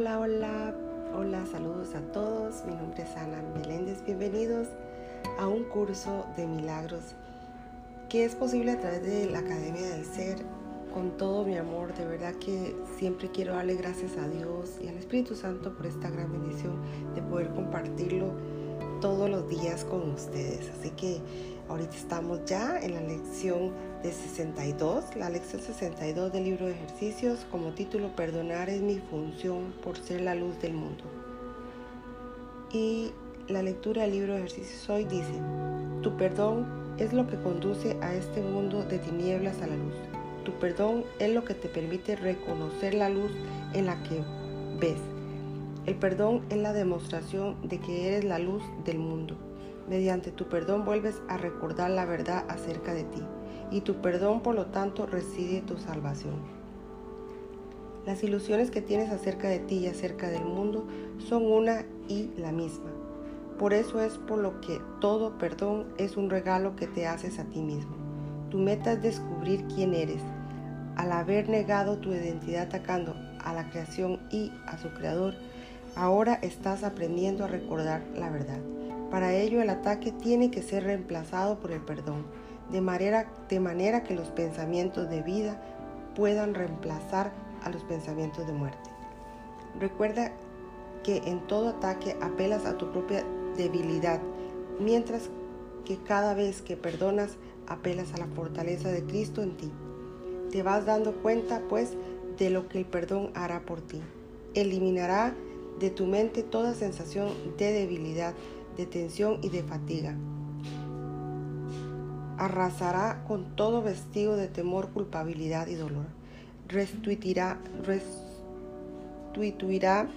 Hola, hola, hola, saludos a todos. Mi nombre es Ana Meléndez. Bienvenidos a un curso de milagros que es posible a través de la Academia del Ser. Con todo mi amor, de verdad que siempre quiero darle gracias a Dios y al Espíritu Santo por esta gran bendición de poder compartirlo todos los días con ustedes. Así que ahorita estamos ya en la lección de 62, la lección 62 del libro de ejercicios como título Perdonar es mi función por ser la luz del mundo. Y la lectura del libro de ejercicios hoy dice, tu perdón es lo que conduce a este mundo de tinieblas a la luz. Tu perdón es lo que te permite reconocer la luz en la que ves el perdón es la demostración de que eres la luz del mundo. Mediante tu perdón vuelves a recordar la verdad acerca de ti y tu perdón por lo tanto reside tu salvación. Las ilusiones que tienes acerca de ti y acerca del mundo son una y la misma. Por eso es por lo que todo perdón es un regalo que te haces a ti mismo. Tu meta es descubrir quién eres. Al haber negado tu identidad atacando a la creación y a su creador, Ahora estás aprendiendo a recordar la verdad. Para ello el ataque tiene que ser reemplazado por el perdón, de manera, de manera que los pensamientos de vida puedan reemplazar a los pensamientos de muerte. Recuerda que en todo ataque apelas a tu propia debilidad, mientras que cada vez que perdonas apelas a la fortaleza de Cristo en ti. Te vas dando cuenta, pues, de lo que el perdón hará por ti. Eliminará de tu mente toda sensación de debilidad, de tensión y de fatiga. Arrasará con todo vestido de temor, culpabilidad y dolor. Restituirá, restituirá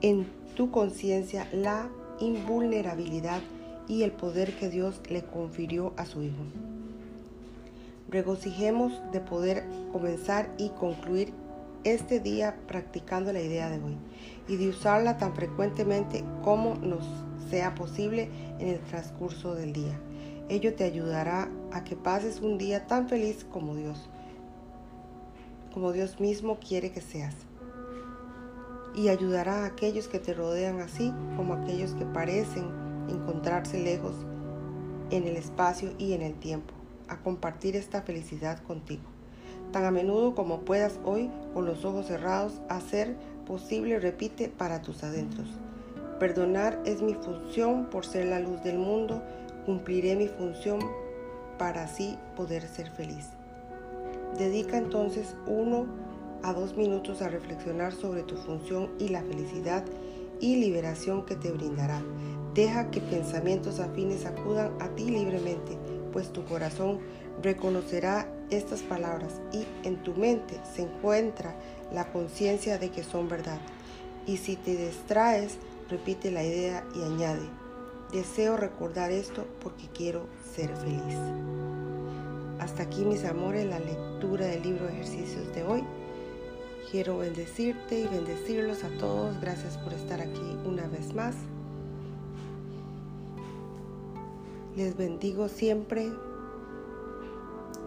en tu conciencia la invulnerabilidad y el poder que Dios le confirió a su Hijo. Regocijemos de poder comenzar y concluir este día practicando la idea de hoy y de usarla tan frecuentemente como nos sea posible en el transcurso del día. Ello te ayudará a que pases un día tan feliz como Dios, como Dios mismo quiere que seas. Y ayudará a aquellos que te rodean así como a aquellos que parecen encontrarse lejos en el espacio y en el tiempo, a compartir esta felicidad contigo tan a menudo como puedas hoy, con los ojos cerrados, hacer posible, repite, para tus adentros. Perdonar es mi función por ser la luz del mundo, cumpliré mi función para así poder ser feliz. Dedica entonces uno a dos minutos a reflexionar sobre tu función y la felicidad y liberación que te brindará. Deja que pensamientos afines acudan a ti libremente, pues tu corazón reconocerá estas palabras y en tu mente se encuentra la conciencia de que son verdad. Y si te distraes, repite la idea y añade, deseo recordar esto porque quiero ser feliz. Hasta aquí mis amores, la lectura del libro de ejercicios de hoy. Quiero bendecirte y bendecirlos a todos. Gracias por estar aquí una vez más. Les bendigo siempre